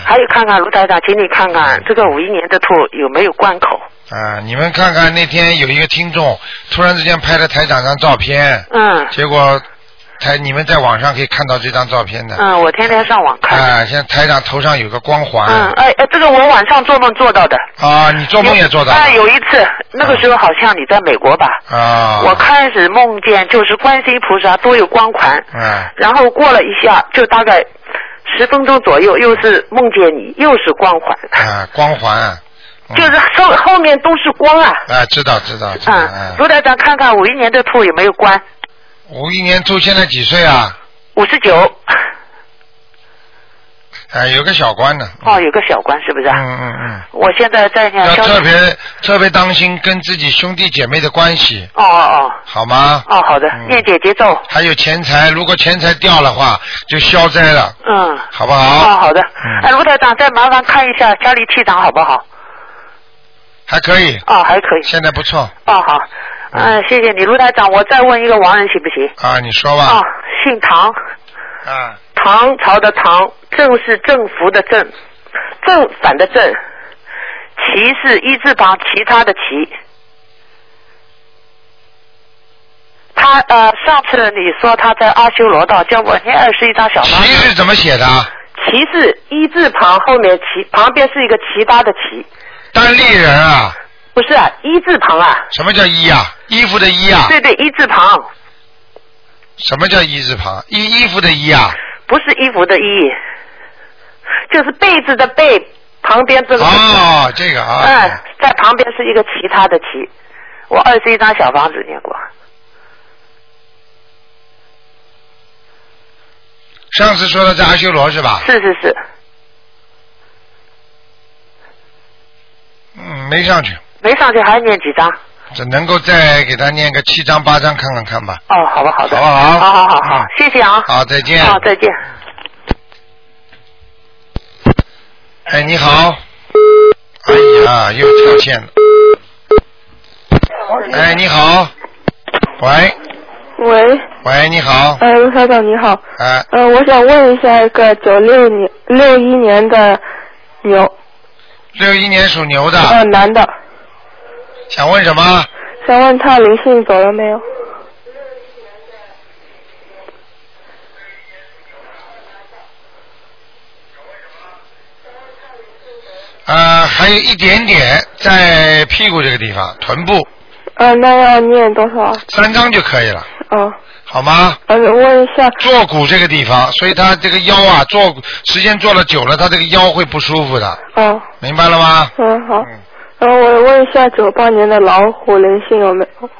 还有看看卢台长，请你看看这个五一年的兔有没有关口？啊，你们看看那天有一个听众突然之间拍了台长张照片，嗯结果台你们在网上可以看到这张照片的。嗯，我天天上网看。啊，现在台长头上有个光环。嗯，哎哎，这个我晚上做梦做到的。啊，你做梦也做到了。哎，有一次，那个时候好像你在美国吧？啊。我开始梦见就是观世音菩萨都有光环，嗯然后过了一下，就大概十分钟左右，又是梦见你，又是光环，啊，光环啊，就是后后面都是光啊。啊，知道知道知道。嗯，卢台长看看五一年的兔有没有关？五一年兔现在几岁啊？五十九。啊，有个小官呢。哦，有个小官是不是？啊嗯嗯嗯。我现在在念要特别特别当心跟自己兄弟姐妹的关系，哦哦哦好吗？哦，好的，念姐姐咒。还有钱财，如果钱财掉的话，就消灾了，嗯。好不好？哦，好的。哎，卢台长，再麻烦看一下家里气场好不好？还可以。哦，还可以。现在不错哦，好。嗯，谢谢你，卢台长。我再问一个亡人行不行？啊，你说吧。哦，姓唐，啊，唐朝的唐，正是政府的正，正反的正，其是一字旁，其他的其。他呃，上次你说他在阿修罗道，叫我念二十一张小房其子。是怎么写的？其是一字旁，后面其旁边是一个其他的其。单立人啊？不是啊，一字旁啊。什么叫一啊？衣服的衣啊？对对，一字旁，什么叫一字旁？衣衣服的衣啊？不是衣服的衣，就是被子的被，旁边这个。哦，这个啊。嗯，在旁边是一个其他的其。我二十一张小房子念过。上次说的在阿修罗是吧？是是是，嗯，没上去，没上去还念几张？只能够再给他念个七张八张看看看吧。哦，好吧，好的，好不好？好好好好，谢谢啊。好，再见。好，再见。哎，你好。哎呀，又跳线了。哎，你好。喂喂，喂，你好。哎，卢台长你好，哎，呃，我想问一下一个九六年六一年的牛，六一年属牛的，呃，男的，想问什么？想问他灵性走了没有？呃，还有一点点在屁股这个地方，臀部呃，那要念多少？三张就可以了，哦，好吗？呃，问一下，坐骨这个地方，所以他这个腰啊，坐时间坐了久了，他这个腰会不舒服的，哦，明白了吗？嗯，好，然后我问一下九八年的老虎灵性有没有？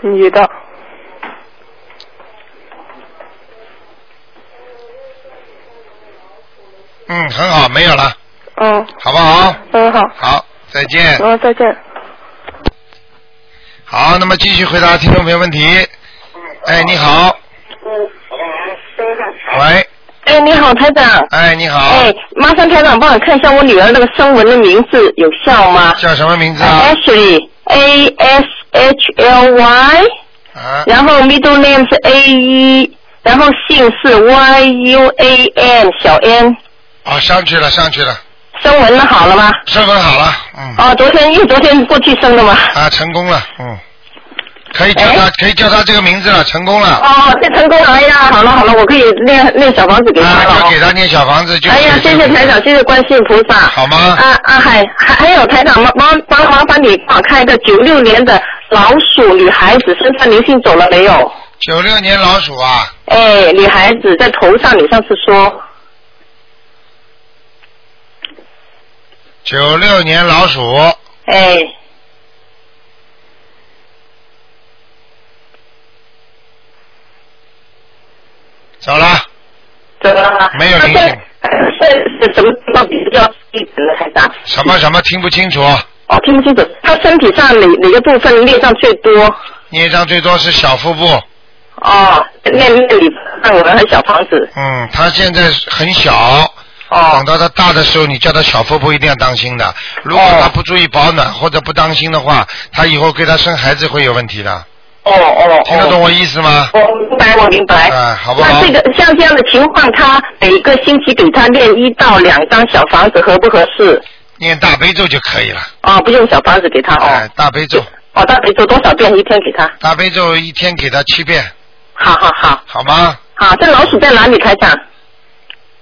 女的，嗯，很好，没有了，嗯，好不好？嗯，好，好，再见。嗯，再见。好，那么继续回答听众朋友问题。哎，你好，喂，哎，你好，台长。哎，你好，哎，麻烦台长帮我看一下我女儿那个声纹的名字有效吗叫什么名字啊？？Ashley，A S H L Y，啊，然后 middle name 是 A E，然后姓是 Y U A N 小 N，哦，上去了，上去了，声纹的好了吗？声纹好了，嗯，哦，昨天因为昨天过去生的嘛。啊，成功了，嗯，可以叫他，可以叫他这个名字了，成功了。哎哦，这成功了！哎呀，好了好了，我可以念念小房子给他了。啊，就给他念小房子就。哎呀，谢谢台长，谢谢观世音菩萨。好吗？啊啊，还还还有台长，帮帮帮麻烦你帮我看一个九六年的老鼠女孩子身上灵性走了没有？九六年老鼠啊，哎，女孩子在头上，你上次说。九六年老鼠，哎，走了，走了。没有灵性。是是 什么地方比较一点的台长？什么什么听不清楚？哦，听不清楚。他身体上哪哪个部分孽障最多？孽障最多是小腹部，哦，那那里那我们还小房子。嗯，他现在很小。哦。等到他大的时候，你叫他小腹部一定要当心的。如果他不注意保暖或者不当心的话，他以后给他生孩子会有问题的。哦哦。听得懂我意思吗？我明白，我明白。哎，好不好？那这个像这样的情况，他每个星期给他练一到两张小房子，合不合适？念大悲咒就可以了。哦，不用小房子给他哦。哎，大悲咒。哦，大悲咒多少遍一天给他？大悲咒一天给他七遍。好好好。好吗？好，这老鼠在哪里，台长？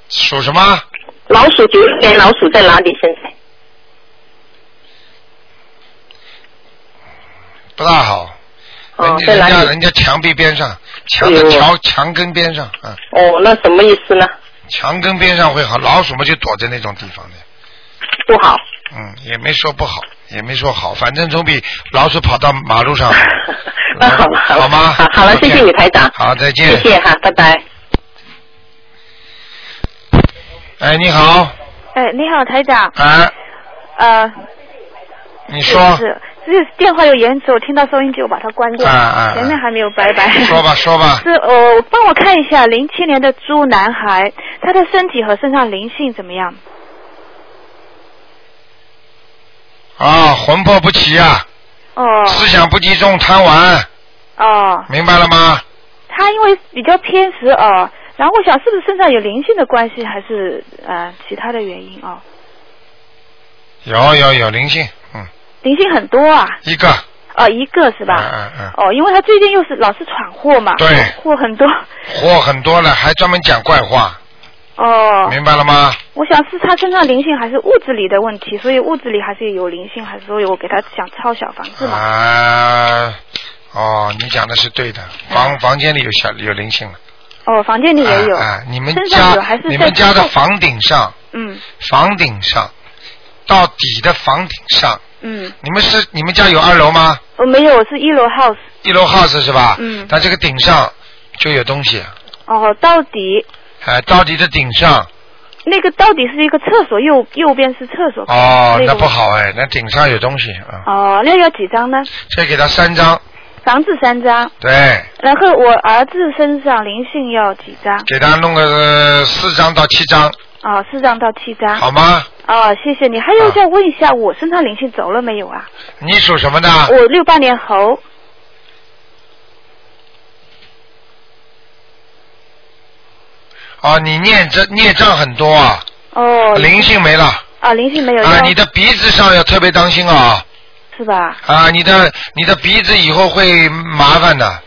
属什么？老鼠九六年老鼠在哪里？现在？不大好。哦，人在哪里？家人家墙壁边上，墙的哎墙墙根边上，嗯。哦，那什么意思呢？墙根边上会好，老鼠嘛就躲在那种地方的。不好。嗯，也没说不好，也没说好，反正总比老鼠跑到马路上好。那好了，好吗？好，好了，谢谢你，台长。好，再见。谢谢哈，拜拜。哎，你好，哎，你好，台长。哎，呃，你说，是是是电话有延迟，我听到收音机我把它关掉，啊啊啊前面还没有拜拜。说吧说吧 是哦，帮我看一下零七年的猪男孩，他的身体和身上灵性怎么样？啊，魂魄不齐啊，哦思想不集中，贪玩，哦，明白了吗？他因为比较偏食哦，然后我想是不是身上有灵性的关系，还是呃其他的原因哦？有有有灵性，嗯，灵性很多啊，一个，哦一个是吧？嗯嗯，哦，因为他最近又是老是闯祸嘛，对。祸很多。祸很多了，还专门讲怪话，哦，明白了吗？我想是他身上灵性还是物质里的问题，所以物质里还是有灵性，还是所以我给他想抄小房子嘛。啊，哦，你讲的是对的，房房间里有小有灵性了，哦，房间里也有。哎哎你们身上有家你们家的房顶上，嗯。房顶上到底的房顶上，嗯，你们是你们家有二楼吗？我没有，我是一楼 house。一楼 house 是吧？嗯它这个顶上就有东西，哦，到底哎，到底的顶上，那个到底是一个厕所，右右边是厕所。哦，那不好哎，那顶上有东西啊，哦，那要几张呢？再给他三张，房子三张，对，然后我儿子身上灵性要几张？给他弄个呃四张到七张，哦，四张到七张。好吗？啊，谢谢你。还有再问一下，我身上灵性走了没有啊？你属什么的？我六八年猴。啊，你念这孽障很多啊，哦。灵性没了啊，灵性没有。啊，你的鼻子上要特别当心啊，是吧？啊，你的你的鼻子以后会麻烦的，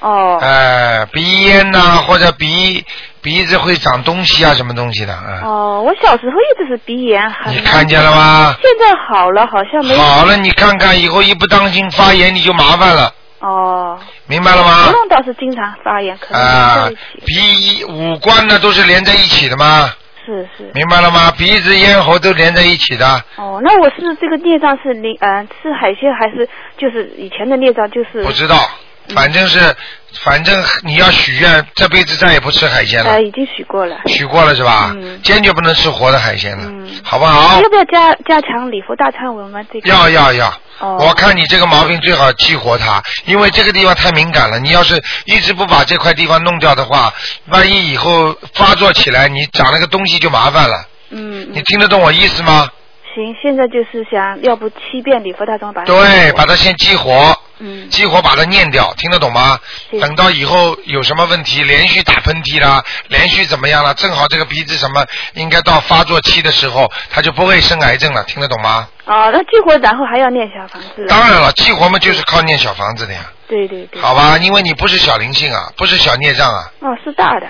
哦。哎，鼻炎呐、或者鼻鼻子会长东西啊，什么东西的，啊。哦，我小时候一直是鼻炎，很你看见了吗？现在好了，好像没。好了，你看看以后一不当心发炎你就麻烦了，哦。明白了吗喉？咙倒是经常发炎，可能在一起。，鼻五官呢都是连在一起的吗？是是。明白了吗？鼻子、咽喉都连在一起的。哦，那我是这个孽障是灵呃是海鲜还是就是以前的孽障就是？不知道，反正是，反正你要许愿，这辈子再也不吃海鲜了呃，。已经许过了。许过了是吧？嗯坚决不能吃活的海鲜了，好不好要？不要加加强礼佛大忏文吗？这个。要要要。哦。我看你这个毛病最好激活它，因为这个地方太敏感了。你要是一直不把这块地方弄掉的话，万一以后发作起来，你长了个东西就麻烦了。嗯。你听得懂我意思吗？行，现在就是想要不七遍礼佛大忏文把它。对，把它先激活。嗯。激活把它念掉，听得懂吗？等到以后有什么问题，连续打喷嚏啦，连续怎么样了，正好这个鼻子什么，应该到发作期的时候，它就不会生癌症了，听得懂吗？哦，那激活然后还要念小房子。当然了，激活嘛就是靠念小房子的呀，对对对。好吧？因为你不是小灵性啊，不是小孽障啊，哦，是大的。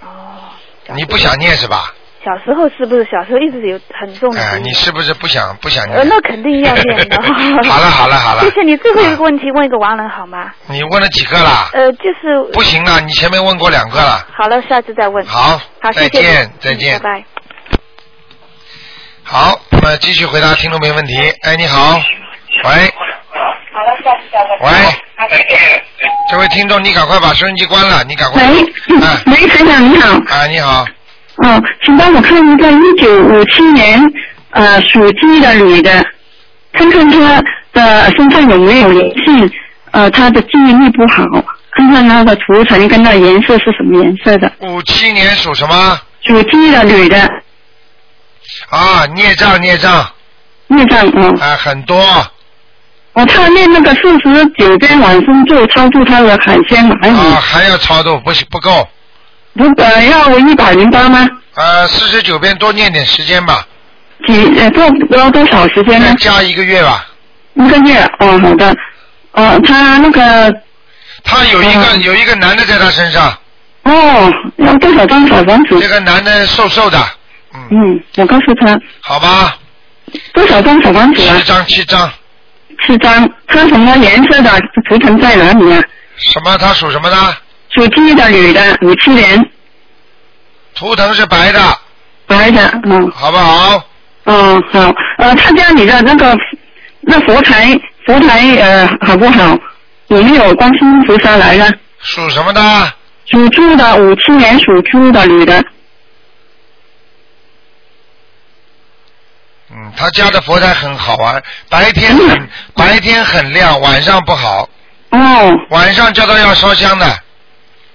哦你不想念是吧？小时候是不是小时候一直有很重的哎、鼻你是不是不想不想呃，念？那肯定要念的。好了好了好了谢谢你，最后一个问题问一个亡人好吗？你问了几个了？呃，就是不行了，你前面问过两个了。好了，下次再问。好好，再见你再见嗯拜拜。好，那么继续回答听众没问题。哎，你好，喂，好了，下次再问。喂，这位听众，你赶快把收音机关了，你赶快。喂，哎，喂，先生你好。啊，你好，哦，请帮我看一个一九五七年呃属鸡的女的，看看她的身上有没有灵性，呃，她的记忆力不好，看看她的图层跟那颜色是什么颜色的。五七年属什么？属鸡的女的，啊，孽障孽障，孽障嗯。啊，很多，我，他念那个四十九遍往生咒超度他的海鲜蚂蚁。啊，还要超度，不行不够。不呃要一百零八吗？呃，四十九遍多念点时间吧。几呃多多多少时间呢？加一个月吧。一个月哦，好的。哦，他那个他有一个、有一个男的在他身上。哦，要多少张小房子？这个男的瘦瘦的，嗯，我告诉他好吧？多少张小房子啊七？张七张。七张。他什么颜色的？图腾在哪里啊？什么？他属什么的？属鸡的女的，五七年，图腾是白的，白的，嗯。好不好？嗯，好，呃，他家里的那个那佛台佛台呃好不好？有没有观世音菩萨来了？属什么的？属猪的，五七年属猪的女的。嗯，他家的佛台很好玩，白天很白天很亮，晚上不好。哦。晚上叫他要烧香的。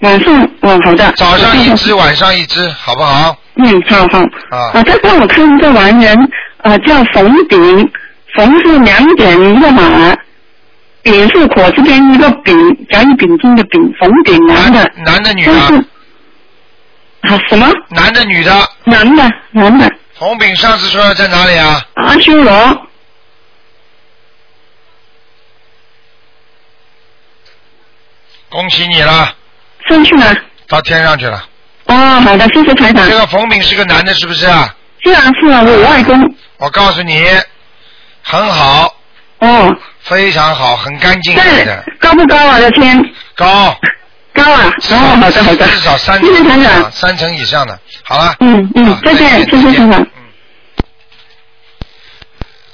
晚上，嗯，好的。早上一只，晚上一只，好不好？嗯，好好。啊。啊，再帮我看一个完人，啊，叫冯炳，冯是两点一个马，丙是火字边一个丙，甲乙丙丁的丙，冯炳男的。男的女的？啊，什么？男的女的？男的，男的。冯炳上次说在哪里啊？阿修罗。恭喜你了，上去了。到天上去了。哦，好的，谢谢台长。这个冯炳是个男的，是不是啊？是啊，是啊，我外公。我告诉你，很好。哦。非常好，很干净的。高不高啊？这天。高。高啊！哦，好的，好的。至少三谢谢台长。三层以上的。好了。嗯嗯，再见，谢谢台长。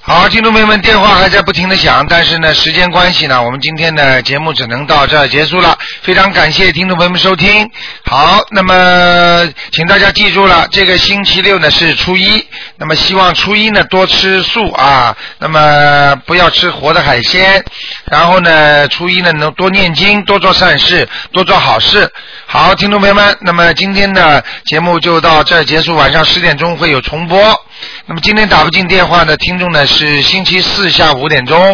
好，听众朋友们，电话还在不停的响，但是呢，时间关系呢，我们今天的节目只能到这儿结束了。非常感谢听众朋友们收听。好，那么请大家记住了，这个星期六呢是初一，那么希望初一呢多吃素啊，那么不要吃活的海鲜，然后呢初一呢能多念经，多做善事，多做好事。好，听众朋友们，那么今天的节目就到这儿结束，晚上十点钟会有重播。那么今天打不进电话的听众呢是星期四下午五点钟。